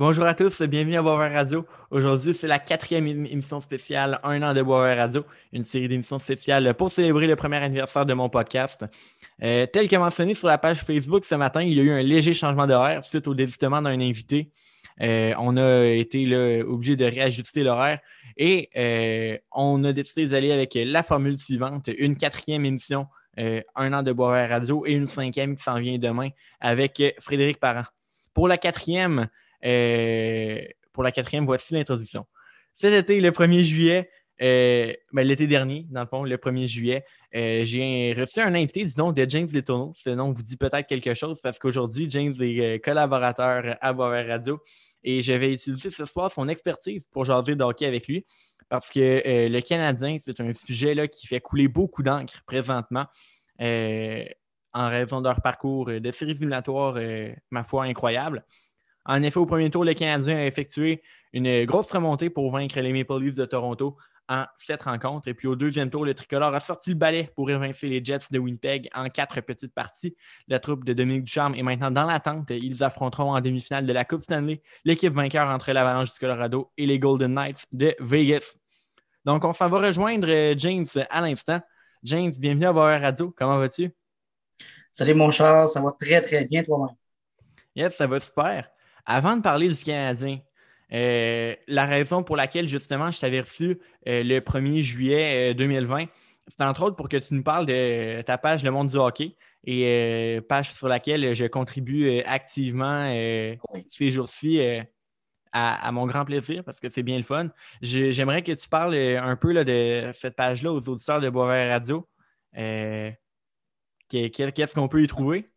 Bonjour à tous, bienvenue à Boisvert Radio. Aujourd'hui, c'est la quatrième émission spéciale Un an de Boisvert Radio, une série d'émissions spéciales pour célébrer le premier anniversaire de mon podcast. Euh, tel que mentionné sur la page Facebook ce matin, il y a eu un léger changement d'horaire suite au désistement d'un invité. Euh, on a été obligé de réajuster l'horaire et euh, on a décidé d'aller avec la formule suivante, une quatrième émission, un an de Boisvert Radio et une cinquième qui s'en vient demain avec Frédéric Parent. Pour la quatrième, pour la quatrième, voici l'introduction. Cet été, le 1er juillet, euh, ben, l'été dernier, dans le fond, le 1er juillet, euh, j'ai reçu un invité du nom de James Letourneau. Ce nom vous dit peut-être quelque chose parce qu'aujourd'hui, James est collaborateur à Boisvert Radio et je vais utiliser ce soir son expertise pour jaser de hockey avec lui parce que le Canadien, c'est un sujet là, qui fait couler beaucoup d'encre présentement en raison de leur parcours de séries éliminatoires, ma foi, incroyable. En effet, au premier tour, le Canadien a effectué une grosse remontée pour vaincre les Maple Leafs de Toronto en sept rencontres. Et puis au deuxième tour, le tricolore a sorti le balai pour évincer les Jets de Winnipeg en quatre petites parties. La troupe de Dominique Ducharme est maintenant dans l'attente. Ils affronteront en demi-finale de la Coupe Stanley l'équipe vainqueur entre l'Avalanche du Colorado et les Golden Knights de Vegas. Donc, on s'en va rejoindre euh, James à l'instant. James, bienvenue à Boer Radio. Comment vas-tu? Salut mon cher, ça va très très bien toi-même. Yes, ça va super. Avant de parler du Canadien, euh, la raison pour laquelle justement je t'avais reçu euh, le 1er juillet 2020, euh, c'est entre autres pour que tu nous parles de ta page Le Monde du hockey et page sur laquelle je contribue activement ces jours-ci à, mon grand plaisir parce que c'est bien le fun. J'aimerais que tu parles un peu là, de cette page-là aux auditeurs de Boisvert Radio. Qu'est-ce qu'on peut y trouver?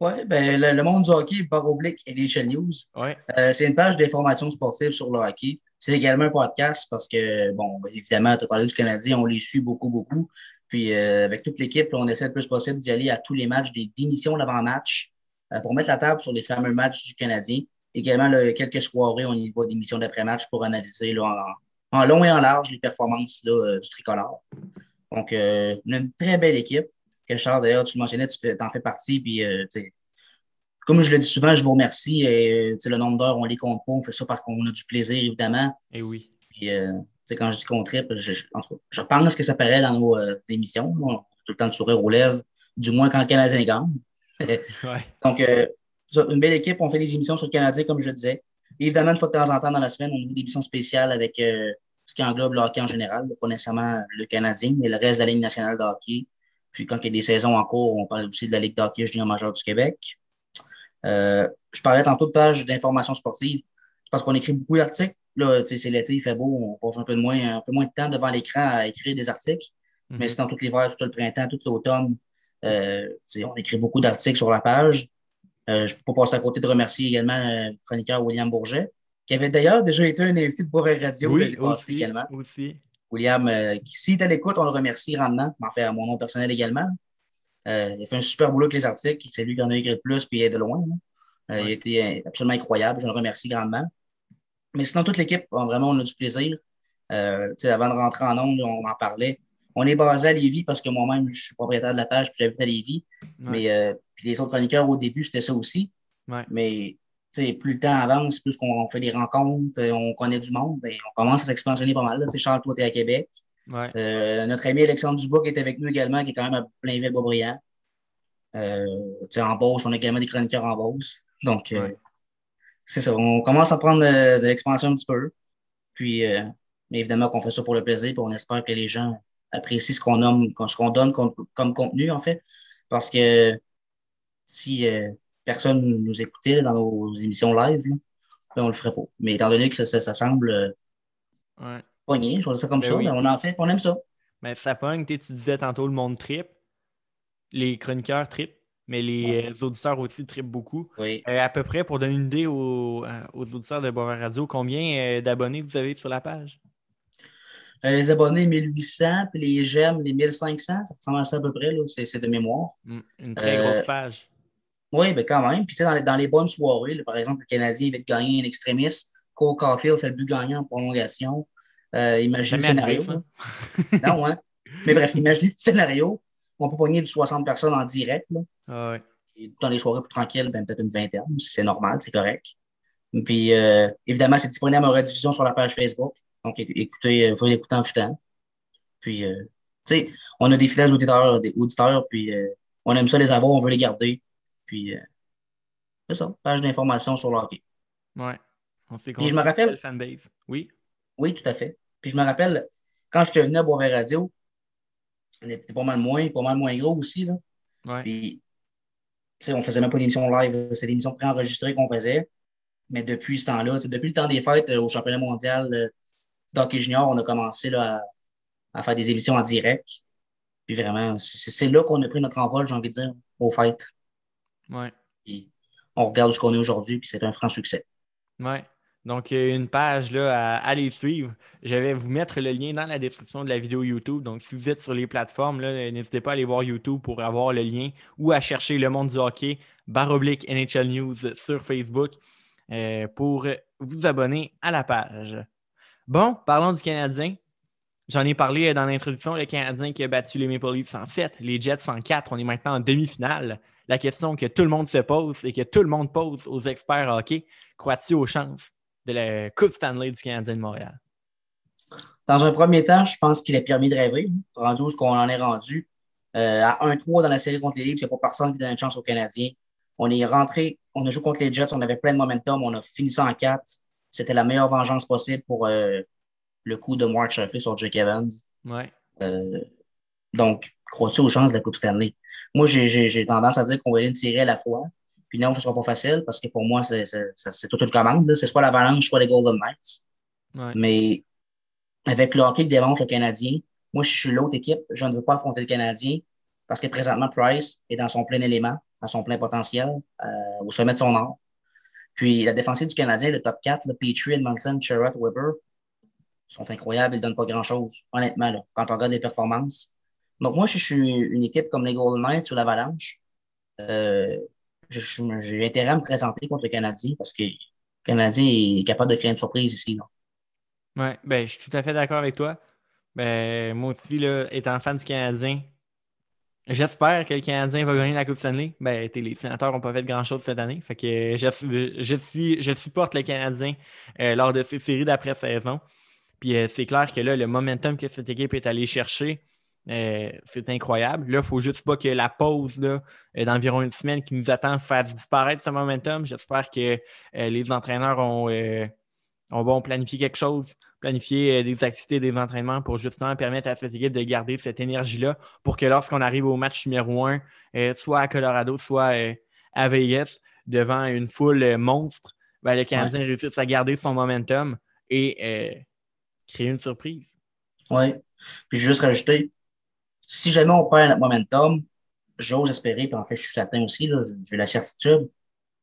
Oui, ben, le, monde du hockey, par oblique Elation News. Ouais. Euh, c'est une page d'information sportive sur le hockey. C'est également un podcast parce que, bon, évidemment, tu as parlé du Canadien, on les suit beaucoup, beaucoup. Puis euh, avec toute l'équipe, on essaie le plus possible d'y aller à tous les matchs, des démissions d'avant-match euh, pour mettre la table sur les fameux matchs du Canadien. Également, quelques soirées, on y voit des missions d'après-match pour analyser là, en, long et en large les performances là, du tricolore. Donc, une très belle équipe. Richard, d'ailleurs, tu le mentionnais, tu en fais partie. Puis, euh, comme je le dis souvent, je vous remercie. Et, le nombre d'heures, on les compte pas. On fait ça parce qu'on a du plaisir, évidemment. Et eh oui. Puis, euh, quand je dis qu'on tripe, je, je, pense que ça paraît dans nos euh, émissions. On a tout le temps de sourire aux lèvres, du moins quand le Canadien gagne. Donc, une belle équipe. On fait des émissions sur le Canadien, comme je le disais. évidemment, une fois de temps en temps dans la semaine, on a des émissions spéciales avec ce qui englobe le hockey en général, pas nécessairement le Canadien, mais le reste de la Ligue nationale de hockey. Puis quand il y a des saisons en cours, on parle aussi de la Ligue d'hockey junior majeur du Québec. Euh, je parlais tantôt de pages d'information sportive. Je pense qu'on écrit beaucoup d'articles. Là, c'est l'été, il fait beau, on passe un peu, de moins, un peu moins de temps devant l'écran à écrire des articles. Mm-hmm. Mais c'est dans tout l'hiver, tout le printemps, tout l'automne. Euh, on écrit beaucoup d'articles sur la page. Euh, je peux pas passer à côté de remercier également le chroniqueur William Bourget, qui avait d'ailleurs déjà été un invité de Bourget Radio oui, aussi, également. Aussi. William, euh, s'il est à l'écoute, on le remercie grandement. En fait, à mon nom personnel également. Euh, il a fait un super boulot avec les articles. C'est lui qui en a écrit le plus, puis il est de loin. Euh, il a été absolument incroyable. Je le remercie grandement. Mais sinon, toute l'équipe, vraiment, on a du plaisir. avant de rentrer en ondes, on en parlait. On est basé à Lévis parce que moi-même, je suis propriétaire de la page, puis j'habite à Lévis. Mais puis les autres chroniqueurs, au début, c'était ça aussi. Mais plus le temps avance, plus qu'on fait des rencontres, euh, on connaît du monde, ben, on commence à s'expansionner pas mal. Charles, toi, tu à Québec. Euh, notre ami Alexandre Dubois qui est avec nous également, qui est quand même à Plainville-Beaubriand. Euh, en Beauce, on a également des chroniqueurs en Beauce. Donc, euh, c'est ça. On commence à prendre de, l'expansion un petit peu. Puis, mais évidemment qu'on fait ça pour le plaisir, puis on espère que les gens apprécient ce qu'on ce qu'on donne comme, comme, contenu, en fait. Parce que si personne nous écoutait dans nos émissions live, on le ferait pas. Mais étant donné que ça, semble euh, ouais. pogner, je vois ça comme ben ça, on en fait, on aime ça. Mais ça pogne, tu disais tantôt le monde trip, les chroniqueurs trip, mais les euh, auditeurs aussi trip beaucoup. Oui. Euh, à peu près, pour donner une idée aux, auditeurs de Boisvert Radio, combien d'abonnés vous avez sur la page? les abonnés, 1800, puis les j'aime, les 1500, ça ressemble à ça à peu près, c'est de mémoire. Hum, une très grosse page. Oui, ben quand même. Puis, tu sais, dans les, dans les bonnes soirées, par exemple, le Canadien va te gagner un extrémiste. Cole Caulfield fait le but gagnant en prolongation. Euh, imaginez le scénario. non, hein? Mais bref, imaginez le scénario. On peut pogner du 60 personnes en direct. Là. Ah dans les soirées plus tranquilles, ben, peut-être une vingtaine. C'est normal, c'est correct. Puis, euh, évidemment, c'est disponible en rediffusion sur la page Facebook. Donc, écoutez, il faut l'écouter en temps. Puis, tu sais, on a des fidèles auditeurs, des auditeurs, puis on aime ça les avoir, on veut les garder. Puis, c'est ça, page d'information sur le hockey. Ouais. On fait je me rappelle. Fanbase. Oui. Oui, tout à fait. Puis je me rappelle, quand je venu à Boisvert Radio, on était pas mal moins, pas mal moins gros aussi. Là. Ouais. Puis, tu sais, on faisait même pas d'émission live, c'est des émissions préenregistrées qu'on faisait. Mais depuis ce temps-là, depuis le temps des fêtes euh, au championnat mondial euh, d'hockey junior, on a commencé là, à, faire des émissions en direct. Puis vraiment, c'est là qu'on a pris notre envol, j'ai envie de dire, aux fêtes. Ouais. Puis, on regarde ce qu'on est aujourd'hui, puis c'est un franc succès. Ouais. Donc, une page là, à aller suivre. Je vais vous mettre le lien dans la description de la vidéo YouTube. Donc, si vous êtes sur les plateformes, n'hésitez pas à aller voir YouTube pour avoir le lien ou à chercher le monde du hockey, baroblique NHL News sur Facebook euh, pour vous abonner à la page. Bon, parlons du Canadien. J'en ai parlé dans l'introduction, le Canadien qui a battu les Maple Leafs en 7, les Jets en 4. On est maintenant en demi-finale. La question que tout le monde se pose et que tout le monde pose aux experts hockey, crois-tu aux chances de la Coupe Stanley du Canadien de Montréal? Dans un premier temps, je pense qu'il est permis de rêver. Rendu où qu'on en est rendu. Euh, à 1-3 dans la série contre les Leafs, il n'y a pas personne qui donne une chance aux Canadiens. On est rentré, on a joué contre les Jets, on avait plein de momentum, on a fini ça en 4. C'était la meilleure vengeance possible pour euh, le coup de Mark Sheffley sur Jake Evans. Ouais. Euh, donc, crois-tu aux chances de la Coupe Stanley? Moi, j'ai tendance à dire qu'on va aller une série à la fois. Puis non, ce ne sera pas facile parce que pour moi, c'est toute une commande. C'est soit l'Avalanche, soit les Golden Knights. Mais avec le hockey démontre le Canadien, moi, je suis l'autre équipe. Je ne veux pas affronter le Canadien parce que présentement, Price est dans son plein élément, à son plein potentiel, euh, au sommet de son art. Puis la défensive du Canadien, le top 4, le Petrie, Edmondson, Sherrod, Weber, sont incroyables. Ils ne donnent pas grand-chose, honnêtement, là, quand on regarde les performances. Donc, moi, je suis une équipe comme les Golden Knights ou l'Avalanche. Euh, j'ai intérêt à me présenter contre le Canadien parce que le Canadien est capable de créer une surprise ici. Oui, ben, je suis tout à fait d'accord avec toi. Ben, moi aussi, là, étant fan du Canadien, j'espère que le Canadien va gagner la Coupe Stanley. Ben, les sénateurs n'ont pas fait grand-chose cette année. Fait que je, je, suis, je supporte le Canadien euh, lors de ces séries d'après-saison. Puis euh, c'est clair que là, le momentum que cette équipe est allée chercher, euh, c'est incroyable. Là, il ne faut juste pas que la pause euh, d'environ une semaine qui nous attend fasse disparaître ce momentum. J'espère que euh, les entraîneurs ont, ont planifié quelque chose, planifier des activités, des entraînements pour justement permettre à cette équipe de garder cette énergie-là pour que lorsqu'on arrive au match numéro un, soit à Colorado, soit à Vegas, devant une foule monstre, ben, le Canadien réussisse à garder son momentum et créer une surprise. Oui. Puis juste rajouter, si jamais on perd notre momentum, j'ose espérer, puis en fait, je suis certain aussi, j'ai la certitude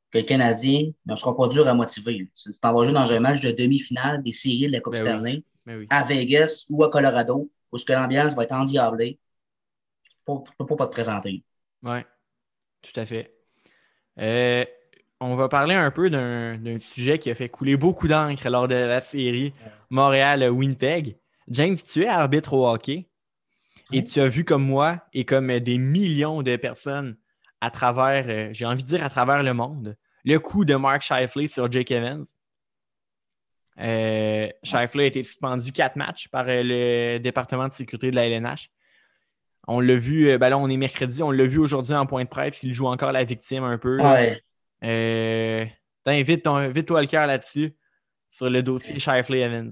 que le Canadien ne sera pas dur à motiver. Tu t'en vas jouer dans un match de demi-finale des séries de la Coupe ben Stanley ben à Vegas ou à Colorado, où que l'ambiance va être endiablée. Tu ne peux pas te présenter. Oui, tout à fait. Euh, on va parler un peu d'un sujet qui a fait couler beaucoup d'encre lors de la série Montréal-Winnipeg. James, tu es arbitre au hockey. Et tu as vu comme moi et comme des millions de personnes à travers, euh, j'ai envie de dire à travers le monde, le coup de Mark Shifley sur Jake Evans. Euh, Shifley a été suspendu quatre matchs par euh, le département de sécurité de la LNH. On l'a vu, euh, ben là, on est mercredi, on l'a vu aujourd'hui en point de presse. Il joue encore la victime un peu. Ouais. Vite-toi le cœur là-dessus, sur le dossier Shifley Evans.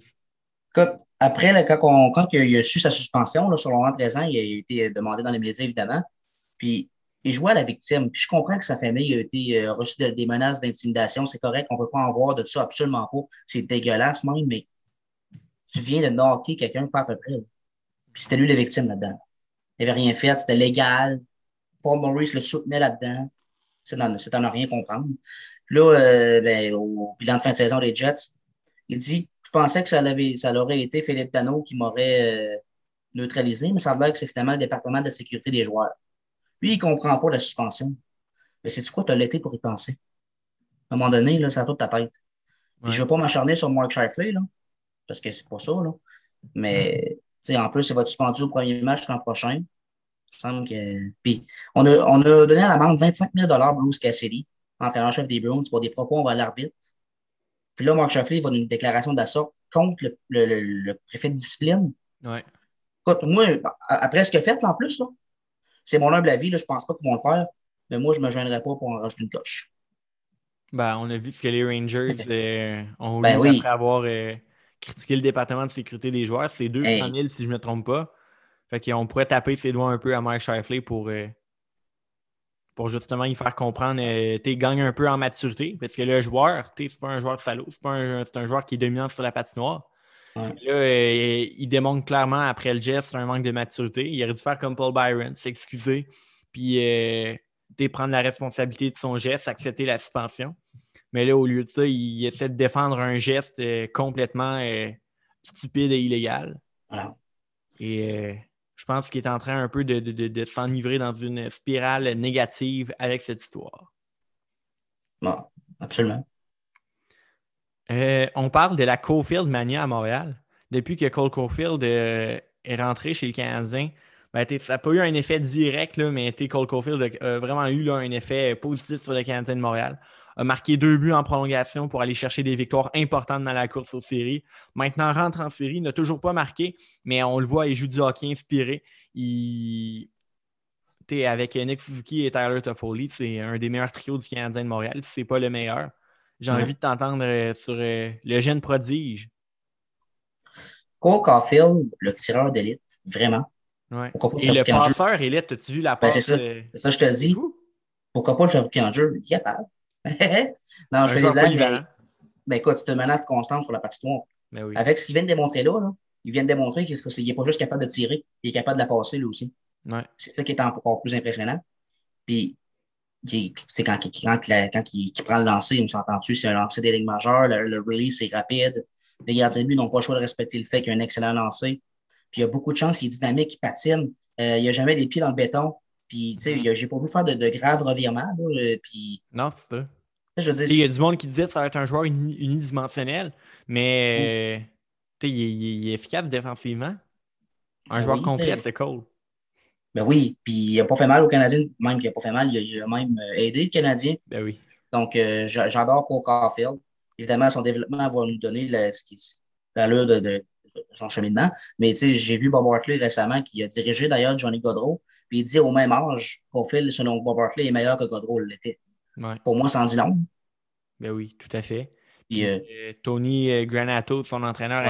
Après, quand, quand, il a su sa suspension, sur le moment présent, il a été demandé dans les médias, évidemment. Puis, il jouait à la victime. Puis, je comprends que sa famille a été euh, reçue des menaces d'intimidation. C'est correct, on ne peut pas en voir de ça, absolument pas. C'est dégueulasse même, mais tu viens de knocker quelqu'un, pas à peu près. Puis, c'était lui la victime là-dedans. Il n'avait rien fait, c'était légal. Paul Maurice le soutenait là-dedans. C'est dans, ne rien comprendre. Là, euh, ben, au bilan de fin de saison des Jets, il dit je pensais que ça, avait, ça aurait été Philippe Dano qui m'aurait euh, neutralisé, mais ça a l'air que c'est finalement le département de la sécurité des joueurs. Lui, il ne comprend pas la suspension. Mais c'est quoi, tu as l'été pour y penser? À un moment donné, là, ça a toute ta tête. Je ne veux pas m'acharner sur Mark Shifley, là, parce que c'est pas ça. Là. Mais en plus, il va être suspendu au premier match l'an prochain. Il semble que. Puis, on a, on a donné à l'amende 25 000 Bruce Cassidy, entraîneur-chef des Bruins, pour des propos envers l'arbitre Puis là, Mark Sheffley va une déclaration d'assaut contre le, préfet de discipline. Ouais. Écoute, moi, après ce a fait, en plus, c'est mon humble avis, là, je pense pas qu'ils vont le faire, mais moi, je ne me gênerais pas pour en rajouter une coche. Ben, on a vu ce que les Rangers euh, ont ben après avoir euh, critiqué le département de sécurité des joueurs. C'est 200 000, si je ne me trompe pas. Fait qu'on pourrait taper ses doigts un peu à Mike Shifley pour, euh, pour justement y faire comprendre, tu gagnes un peu en maturité. Parce que le joueur, tu c'est pas un joueur salaud, c'est un, un joueur qui est dominant sur la patinoire. Là, il démontre clairement après le geste un manque de maturité. Il aurait dû faire comme Paul Byron, s'excuser, puis prendre la responsabilité de son geste, accepter la suspension. Mais là, au lieu de ça, il essaie de défendre un geste euh, complètement euh, stupide et illégal. Et euh, je pense qu'il est en train un peu de, s'enivrer dans une spirale négative avec cette histoire. Bon, absolument. on parle de la Cofield Mania à Montréal. Depuis que Cole Cofield est rentré chez le Canadien, ben, ça n'a pas eu un effet direct, là, mais Cole Caulfield a vraiment eu un effet positif sur le Canadien de Montréal. A marqué deux buts en prolongation pour aller chercher des victoires importantes dans la course aux séries. Maintenant, rentre en série, n'a toujours pas marqué, mais on le voit, il joue du hockey inspiré. Il... avec Nick Suzuki et Tyler Toffoli, c'est un des meilleurs trios du Canadien de Montréal. Si ce n'est pas le meilleur. J'ai envie de t'entendre euh, sur euh, le jeune prodige. Cole Caulfield, le tireur d'élite, vraiment. Et le passeur élite, as-tu vu la passe? Ben, c'est ça, je te dis. Pourquoi pas le fabriquer en jeu? Il est capable. non, je fais des blagues. Mais... Ben, écoute, c'est une menace constante sur la patinoire. Ben Avec ce qu'il vient de démontrer là, là il vient de démontrer qu'il n'est pas juste capable de tirer, il est capable de la passer lui aussi. C'est ça qui est encore plus impressionnant. Puis, quand, quand, quand, il, prend le lancer, on s'entend-tu, c'est un lancer des lignes majeures, le, le release est rapide. Les gardiens de but n'ont pas le choix de respecter le fait qu'il y a un excellent lancer. Puis il y a beaucoup de chance, il est dynamique, il patine. Euh, il n'y a jamais les pieds dans le béton. Puis, tu sais, mm. j'ai pas voulu faire de, graves revirements. Euh, puis... Non, c'est ça. il y a du monde qui disait que ça va être un joueur unidimensionnel, mais mm. il, est efficace défensivement. Un ben joueur complet, c'est cool. Ben oui, puis il n'a pas fait mal au Canadien, même qu'il n'a pas fait mal, il a, même euh, aidé le Canadien. Ben oui. Donc, j'adore Cole Caulfield. Évidemment, son développement va nous donner l'allure de, de, son cheminement. Mais j'ai vu Bob Hartley récemment qui a dirigé d'ailleurs Johnny Godreau. Puis il dit au même âge, Profil, selon Bob Hartley, est meilleur que Godreau l'était. Pour moi, sans dit long. Ben oui, tout à fait. Puis, euh, euh, Tony euh, Granato, son entraîneur,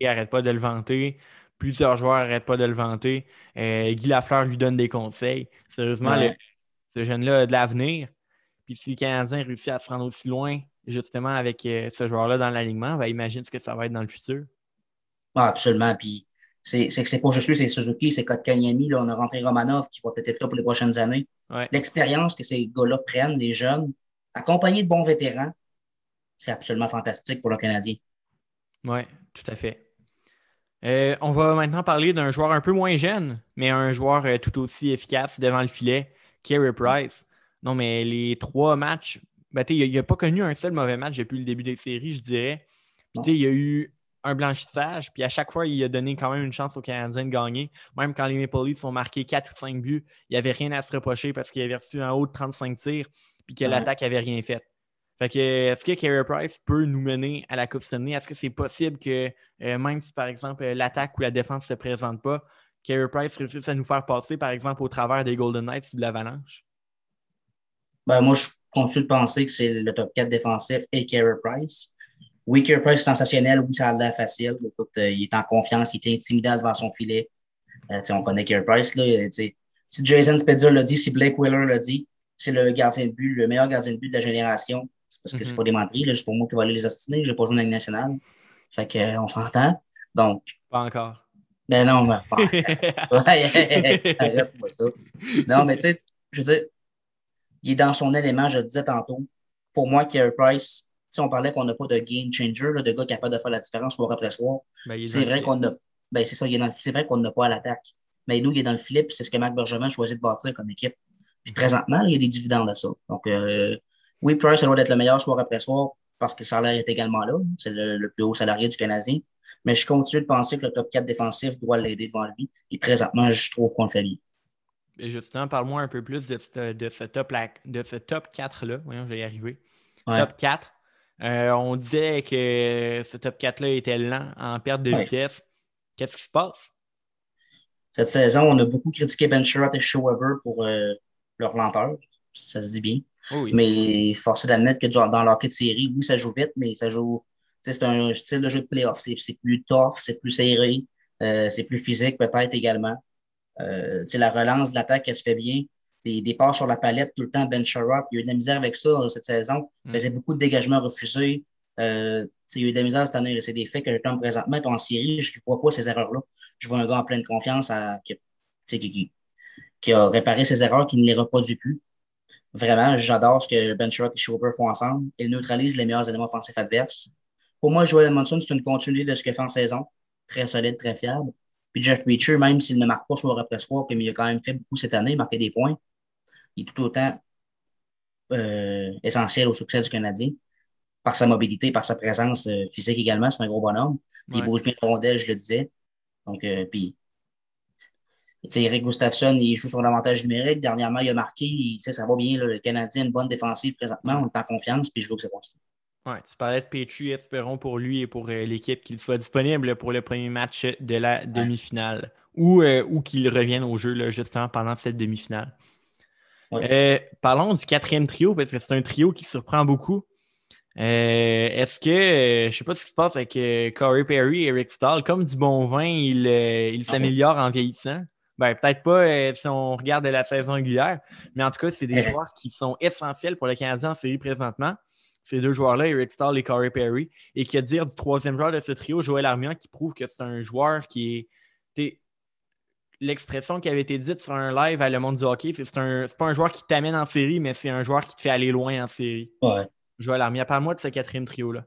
n'arrête pas de le vanter. Plusieurs joueurs n'arrêtent pas de le vanter. Guy Lafleur lui donne des conseils. Sérieusement, ce jeune-là a de l'avenir. Puis si le Canadien réussit à se rendre aussi loin, justement, avec ce joueur-là dans l'alignement, ben, imagine ce que ça va être dans le futur. Ah, absolument. Puis c'est que c'est pas juste lui, c'est Suzuki, c'est Kotkaniemi. Là, on a rentré Romanov qui va peut-être être là pour les prochaines années. L'expérience que ces gars-là prennent, les jeunes, accompagnés de bons vétérans, c'est absolument fantastique pour le Canadien. Oui, tout à fait. Euh, on va maintenant parler d'un joueur un peu moins jeune, mais un joueur euh, tout aussi efficace devant le filet, Kerry Price. Non, mais les trois matchs, ben, il n'a pas connu un seul mauvais match depuis le début des séries, je dirais. Puis, il y a eu un blanchissage, puis à chaque fois, il a donné quand même une chance aux Canadiens de gagner. Même quand les Maple Leafs ont marqué 4 ou 5 buts, il n'y avait rien à se reprocher parce qu'il avait reçu un haut de 35 tirs, puis que l'attaque n'avait rien fait. Fait que, est-ce que Carey Price peut nous mener à la Coupe Stanley? Est-ce que c'est possible que, euh, même si, par exemple, l'attaque ou la défense ne se présente pas, Carey Price réussisse à nous faire passer, par exemple, au travers des Golden Knights ou de l'Avalanche? Ben, moi, je continue de penser que c'est le top 4 défensif et Carey Price. Oui, Price est sensationnel, oui, ça a l'air facile. Écoute, euh, il est en confiance, il est intimidant devant son filet. Euh, on connaît Carey Price. Là, euh, si Jason Spezza l'a dit, si Blake Wheeler l'a dit, c'est le gardien de but, le meilleur gardien de but de la génération. C'est parce que c'est mhm. pas des menteries, juste pour moi qui va aller les ostiner. Je n'ai pas joué dans la nationale. Fait qu'on s'entend. Donc. Pas encore. Ben non, ben, pas Arrête-moi ça. Non, mais tu sais, je veux dire, il est dans son élément, je le disais tantôt. Pour moi, Carey Price, si on parlait qu'on n'a pas de game changer, de gars capable de faire la différence soir après soir, ben, c'est vrai qu'on a. Ben, c'est ça, c'est vrai qu'on n'a pas à l'attaque. Mais nous, il est dans le puis c'est ce que Marc Bergevin choisit de bâtir comme équipe. Puis présentement, il y a des dividendes à ça. Donc, euh, oui, Price, ça doit être le meilleur soir après soir parce que le salaire est également là. C'est le, plus haut salarié du Canadien. Mais je continue de penser que le top 4 défensif doit l'aider devant lui. Et présentement, je trouve qu'on le fait bien. justement, parle-moi un peu plus de ce, de ce top, de ce top 4-là. Voyons, je vais y arriver. Top 4 on disait que ce top 4-là était lent, en perte de vitesse. Qu'est-ce qui se passe? Cette saison, on a beaucoup critiqué Ben Sherratt et Weber pour leur lenteur. Ça se dit bien. Oh mais force d'admettre que dans leur de série, oui, ça joue vite, mais ça joue. C'est un style de jeu de playoff. C'est plus tough, c'est plus serré, euh, c'est plus physique peut-être également. Euh, la relance de l'attaque, elle se fait bien. Des départs sur la palette tout le temps, Ben Sherrod, il y a eu de la misère avec ça cette saison. Il mm. faisait beaucoup de dégagements refusés. Euh, il y a eu de la misère cette année. C'est des faits que je tombe présentement. Puis en série, je ne vois pas ces erreurs-là. Je vois un gars en pleine confiance à, qui, qui, qui, a réparé ses erreurs, qui ne les reproduit plus. Vraiment, j'adore ce que Ben Sherrod et Schroeder font ensemble. Ils neutralisent les meilleurs éléments offensifs adverses. Pour moi, Joel Edmondson, c'est une continuité de ce qu'il fait en saison. Très solide, très fiable. Puis Jeff Preacher, même s'il ne marque pas soir après soir, puis il a quand même fait beaucoup cette année, marqué des points, il est tout autant euh, essentiel au succès du Canadien par sa mobilité, par sa présence euh, physique également. C'est un gros bonhomme. Il bouge bien le rondelle, je le disais. Donc, euh, puis Eric Gustafsson, il joue sur l'avantage numérique. Dernièrement, il a marqué. ça va bien. le Canadien a une bonne défensive présentement. On est en confiance. Puis je veux que c'est bon. Ouais, tu parlais de Petrie. Espérons pour lui et pour euh, l'équipe qu'il soit disponible pour le premier match de la demi-finale ou, ou qu'il revienne au jeu là, justement pendant cette demi-finale. Euh, parlons du quatrième trio parce que c'est un trio qui surprend beaucoup. Est-ce que, je ne sais pas ce qui se passe avec Corey Perry et Eric Stahl, comme du bon vin, il, il s'améliore en vieillissant? Ben, peut-être pas euh, si on regarde la saison régulière, mais en tout cas, c'est des joueurs qui sont essentiels pour le Canadien en série présentement. Ces deux joueurs-là, Eric Stahl et Corey Perry. Et qui a dire du troisième joueur de ce trio, Joël Armia, qui prouve que c'est un joueur qui est. L'expression qui avait été dite sur un live à Le Monde du Hockey, c'est un... pas un joueur qui t'amène en série, mais c'est un joueur qui te fait aller loin en série. Ouais. Joël Armia, parle-moi de ce quatrième trio-là.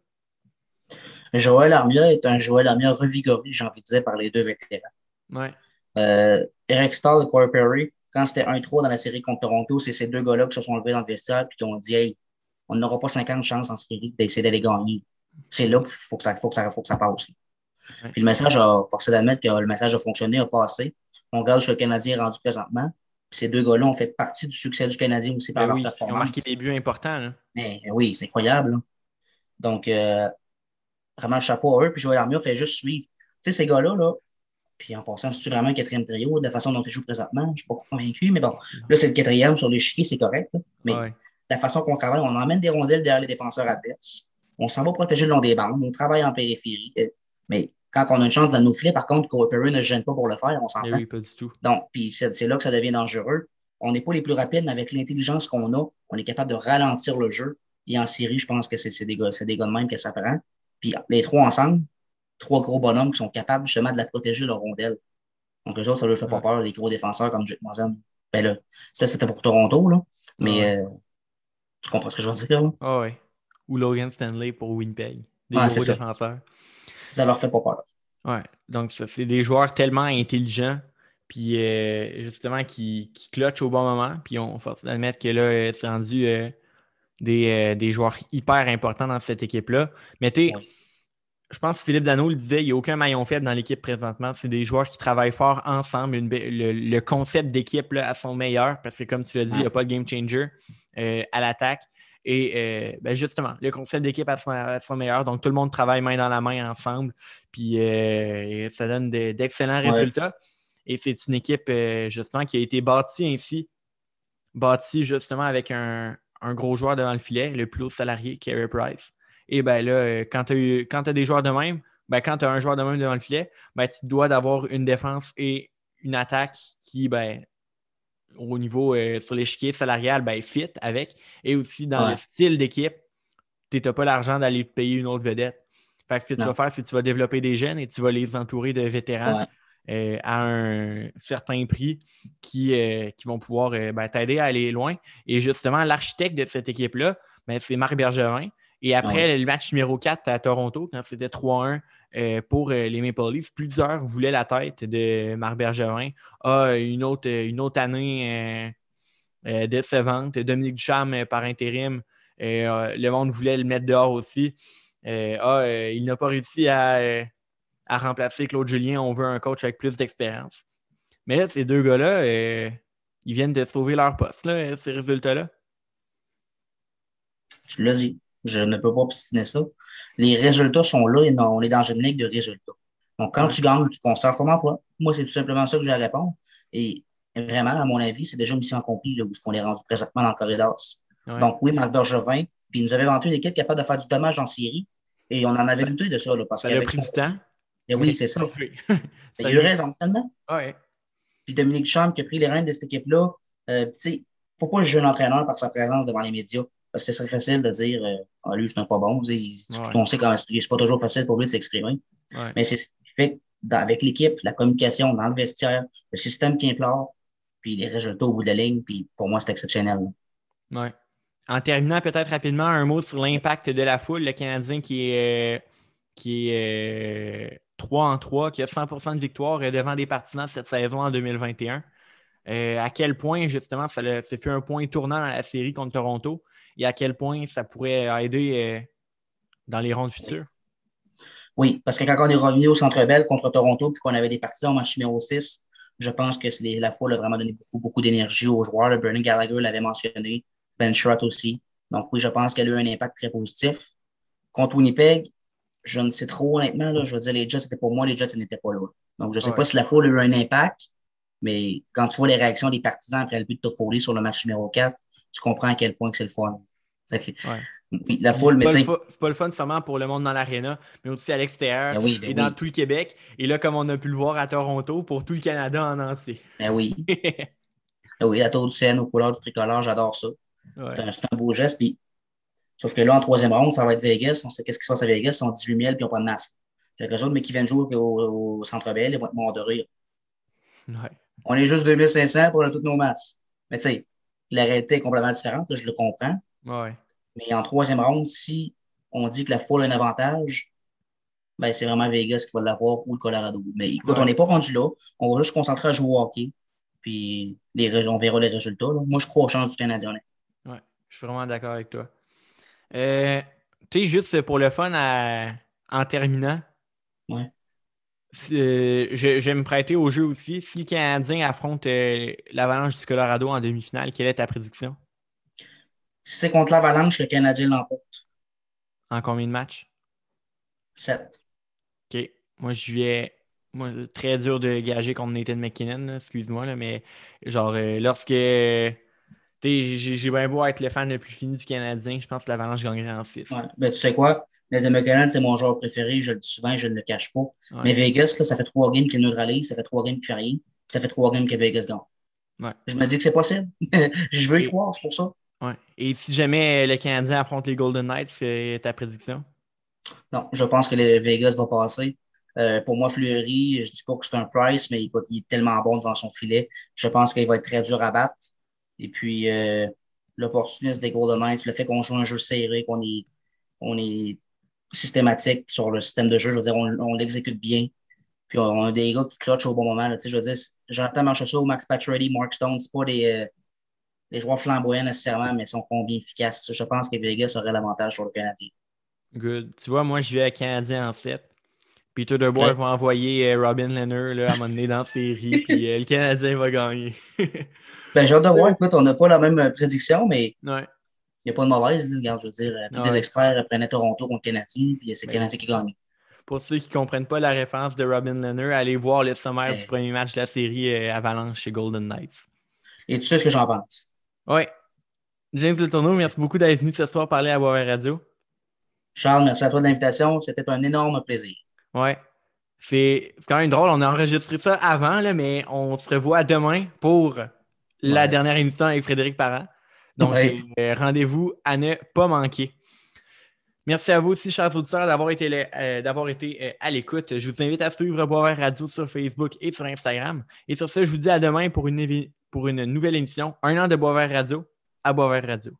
Joël Armia est un Joël Armia revigoré, j'ai envie de dire, par les deux vétérans. Ouais. Euh, Eric Stahl et Corey Perry, quand c'était 1-3 dans la série contre Toronto, c'est ces deux gars-là qui se sont levés dans le vestiaire et qui ont dit Hey, on n'aura pas 50 chances en série d'essayer d'aller gagner. C'est là qu'il faut que ça, faut que ça, faut que ça passe. Puis le message a forcé d'admettre que le message a fonctionné, a passé. On regarde ce que le Canadien est rendu présentement. Puis ces deux gars-là ont fait partie du succès du Canadien aussi par ben leur performance. Ils ont marqué des buts importants. Mais, oui, c'est incroyable. Donc, euh, vraiment, chapeau à eux. Puis Joël Armia fait juste suivre. Tu sais, ces gars-là, là, puis en passant, c'est vraiment un quatrième trio de la façon dont ils jouent présentement? Je ne suis pas convaincu, mais bon, là, c'est le quatrième sur l'échiquier, c'est correct. Mais la façon qu'on travaille, on emmène des rondelles derrière les défenseurs adverses. On s'en va protéger le long des bandes. On travaille en périphérie. Euh, mais quand on a une chance dans nos filets, par contre, Corey ne gêne pas pour le faire, on s'entend. Eh oui, pas du tout. Donc, puis c'est là que ça devient dangereux. On n'est pas les plus rapides, mais avec l'intelligence qu'on a, on est capable de ralentir le jeu. Et en série, je pense que c'est des, gars, des gars de même que ça prend. Puis les trois ensemble, trois gros bonhommes qui sont capables justement de la protéger, leur rondelle. Donc, eux autres, ça ne leur fait pas peur, les gros défenseurs comme Jake Mozen. Ben là, ça, c'était pour Toronto, là. Mais euh, tu comprends ce que je veux dire, là? Ah oui. Ou Logan Stanley pour Winnipeg. Des gros défenseurs. Ça leur fait pas peur. Ouais. Donc, ça, c'est des joueurs tellement intelligents, puis euh, justement, qui, qui clutchent au bon moment. Puis on faut admettre que là, c'est rendu euh, des, des, joueurs hyper importants dans cette équipe-là. Mais tu je pense que Philippe Dano le disait, il n'y a aucun maillon faible dans l'équipe présentement. C'est des joueurs qui travaillent fort ensemble. le, concept d'équipe à son meilleur, parce que comme tu l'as dit, il n'y a pas de game changer euh, à l'attaque. Et euh, ben, justement, le concept d'équipe à son, meilleur. Donc, tout le monde travaille main dans la main ensemble. Puis euh, ça donne d'excellents résultats. Et c'est une équipe, justement, qui a été bâtie ainsi. Bâtie justement avec un, un gros joueur devant le filet, le plus haut salarié, Carey Price. Et bien là, euh, quand tu as, des joueurs de même, ben, quand tu as un joueur de même devant le filet, ben, tu dois d'avoir une défense et une attaque qui, ben, au niveau euh, sur l'échiquier salarial, ben, fit avec. Et aussi dans le style d'équipe, tu n'as pas l'argent d'aller payer une autre vedette. Fait que ce que tu vas faire, c'est que tu vas développer des jeunes et tu vas les entourer de vétérans euh, à un certain prix qui, qui vont pouvoir ben, t'aider à aller loin. Et justement, l'architecte de cette équipe-là, ben, c'est Marc Bergevin. Et après le match numéro 4 à Toronto, quand c'était 3-1 euh, pour euh, les Maple Leafs, plusieurs voulaient la tête de Marc Bergevin. Ah, une autre, une autre année euh, décevante. Dominique Ducharme par intérim. le monde voulait le mettre dehors aussi. ah, il n'a pas réussi à, remplacer Claude Julien. On veut un coach avec plus d'expérience. Mais là, ces deux gars-là, ils viennent de sauver leur poste, ces résultats-là. Tu l'as dit. Je ne peux pas obstiner ça. Les résultats sont là et on est dans une ligue de résultats. Donc, quand tu gagnes, tu conserves ton emploi. Moi, c'est tout simplement ça que j'ai à répondre. Et vraiment, à mon avis, c'est déjà une mission accomplie, là, où on est rendu présentement dans le corridor. Donc, oui, Marc Bergevin, puis il nous avait vendu une équipe capable de faire du dommage en série. Et on en avait douté de ça. Là, parce ça a pris du temps. Et oui, c'est ça. il a eu raison, tellement. Ouais. Puis Dominique Champ qui a pris les rênes de cette équipe-là. Euh, tu sais, il ne faut pas juger un entraîneur par sa présence devant les médias? Parce que ce serait facile de dire euh, Ah, lui, c'est un pas bon. On sait quand c'est pas toujours facile pour lui de s'exprimer. Mais c'est ce qui fait avec l'équipe, la communication dans le vestiaire, le système qui implore, puis les résultats au bout de la ligne, puis pour moi, c'est exceptionnel. Ouais. En terminant peut-être rapidement, un mot sur l'impact de la foule, le Canadien qui est, euh, qui est 3 en 3, qui a 100% de victoire devant des partisans de cette saison en 2021. à quel point, justement, ça, fait un point tournant dans la série contre Toronto? Et à quel point ça pourrait aider euh, dans les rondes futures? Oui, parce que quand on est revenu au Centre Bell contre Toronto puis qu'on avait des partisans en match numéro 6, je pense que la foule a vraiment donné beaucoup, beaucoup d'énergie aux joueurs. Le Bernie Gallagher l'avait mentionné, Ben Sherratt aussi. Donc oui, je pense qu'elle a eu un impact très positif. Contre Winnipeg, je ne sais trop honnêtement. Là, je veux dire, les Jets, c'était pour moi, les Jets n'étaient pas là. Donc je ne sais pas si la foule a eu un impact, mais quand tu vois les réactions des partisans après le but de Toffoli sur le match numéro 4, tu comprends à quel point c'est le fun. la foule, mais c'est pas, le fun seulement pour le monde dans l'aréna, mais aussi à l'extérieur ben ben et dans tout le Québec. Et là, comme on a pu le voir à Toronto, pour tout le Canada en entier. Ben oui. ben oui, la tour du Seine aux couleurs du tricolore, j'adore ça. C'est un, beau geste. Puis... Sauf que là, en troisième ronde, ça va être Vegas. On sait qu'est-ce qui se passe à Vegas. Ils sont 18 000 puis ils n'ont pas de masque. Fait que les autres, mais qui viennent jouer au, Centre Bell, ils vont être morts de rire. On est juste 2500 pour toutes nos masses. Mais tu sais, la réalité est complètement différente, je le comprends. Mais en troisième ronde, si on dit que la foule a un avantage, ben c'est vraiment Vegas qui va l'avoir ou le Colorado. Mais écoute, on n'est pas rendu là. On va juste se concentrer à jouer au hockey. Puis les, on verra les résultats. Moi, je crois aux chances du Canadien. Oui, je suis vraiment d'accord avec toi. Euh, tu sais, juste pour le fun, en terminant, ouais. Euh, je, vais me prêter au jeu aussi. Si le Canadien affronte euh, l'Avalanche du Colorado en demi-finale, quelle est ta prédiction? Si c'est contre l'Avalanche, le Canadien l'emporte. En combien de matchs? Sept. OK. Moi, je vais. Moi, très dur de gager contre Nathan McKinnon, excuse-moi, mais genre, euh, lorsque j'ai bien beau être le fan le plus fini du Canadien. Je pense que l'Avalanche gagnerait en fif. Ouais. Ben, tu sais quoi? Nathan McKinnon, c'est mon joueur préféré. Je le dis souvent, je ne le cache pas. Mais Vegas, là, ça fait trois games qu'il neutralise, ça fait trois games qu'il fait rien. Ça fait trois games que Vegas gagne. Ouais. Je me dis que c'est possible. je veux y croire, c'est pour ça. Ouais. Et si jamais le Canadien affronte les Golden Knights, c'est ta prédiction? Non, je pense que le Vegas va passer. Euh, pour moi, Fleury, je ne dis pas que c'est un price, mais il, il, est tellement bon devant son filet. Je pense qu'il va être très dur à battre. Et puis, euh, l'opportunisme des Golden Knights, le fait qu'on joue un jeu serré, qu'on est, on est systématique sur le système de jeu, je veux dire, on, l'exécute bien. Puis, on a des gars qui clutchent au bon moment. Là, je veux dire, Jonathan Marchessault, Max Pacioretty, Mark Stone, c'est pas des, euh, des joueurs flamboyants nécessairement, mais ils sont combien efficaces? Je pense que Vegas aurait l'avantage sur le Canadien. Good. Tu vois, moi, je vais à Canadien en fait. Peter DeBoer va envoyer euh, Robin Leonard là, à un moment donné dans la série, puis le Canadien va gagner. Ben, j'ai hâte de voir. Écoute, on n'a pas la même euh, prédiction, mais il n'y a pas de mauvaise. Regarde, je veux dire, tous les experts prenaient Toronto contre Canadien, puis c'est le Canadien qui gagne. Pour ceux qui ne comprennent pas la référence de Robin Leonard, allez voir le sommaire du premier match de la série euh, Avalanche chez Golden Knights. Et tu sais ce que j'en pense? Oui. James Le Tourneau, merci beaucoup d'être venu ce soir parler à Boisvert Radio. Charles, merci à toi de l'invitation. C'était un énorme plaisir. Oui. C'est quand même drôle. On a enregistré ça avant, là, mais on se revoit demain pour la dernière émission avec Frédéric Parent. Donc, euh, rendez-vous à ne pas manquer. Merci à vous aussi, chers auditeurs, d'avoir été, euh, d'avoir été euh, à l'écoute. Je vous invite à suivre Boisvert Radio sur Facebook et sur Instagram. Et sur ce, je vous dis à demain pour une, pour une nouvelle émission. Un an de Boisvert Radio à Boisvert Radio.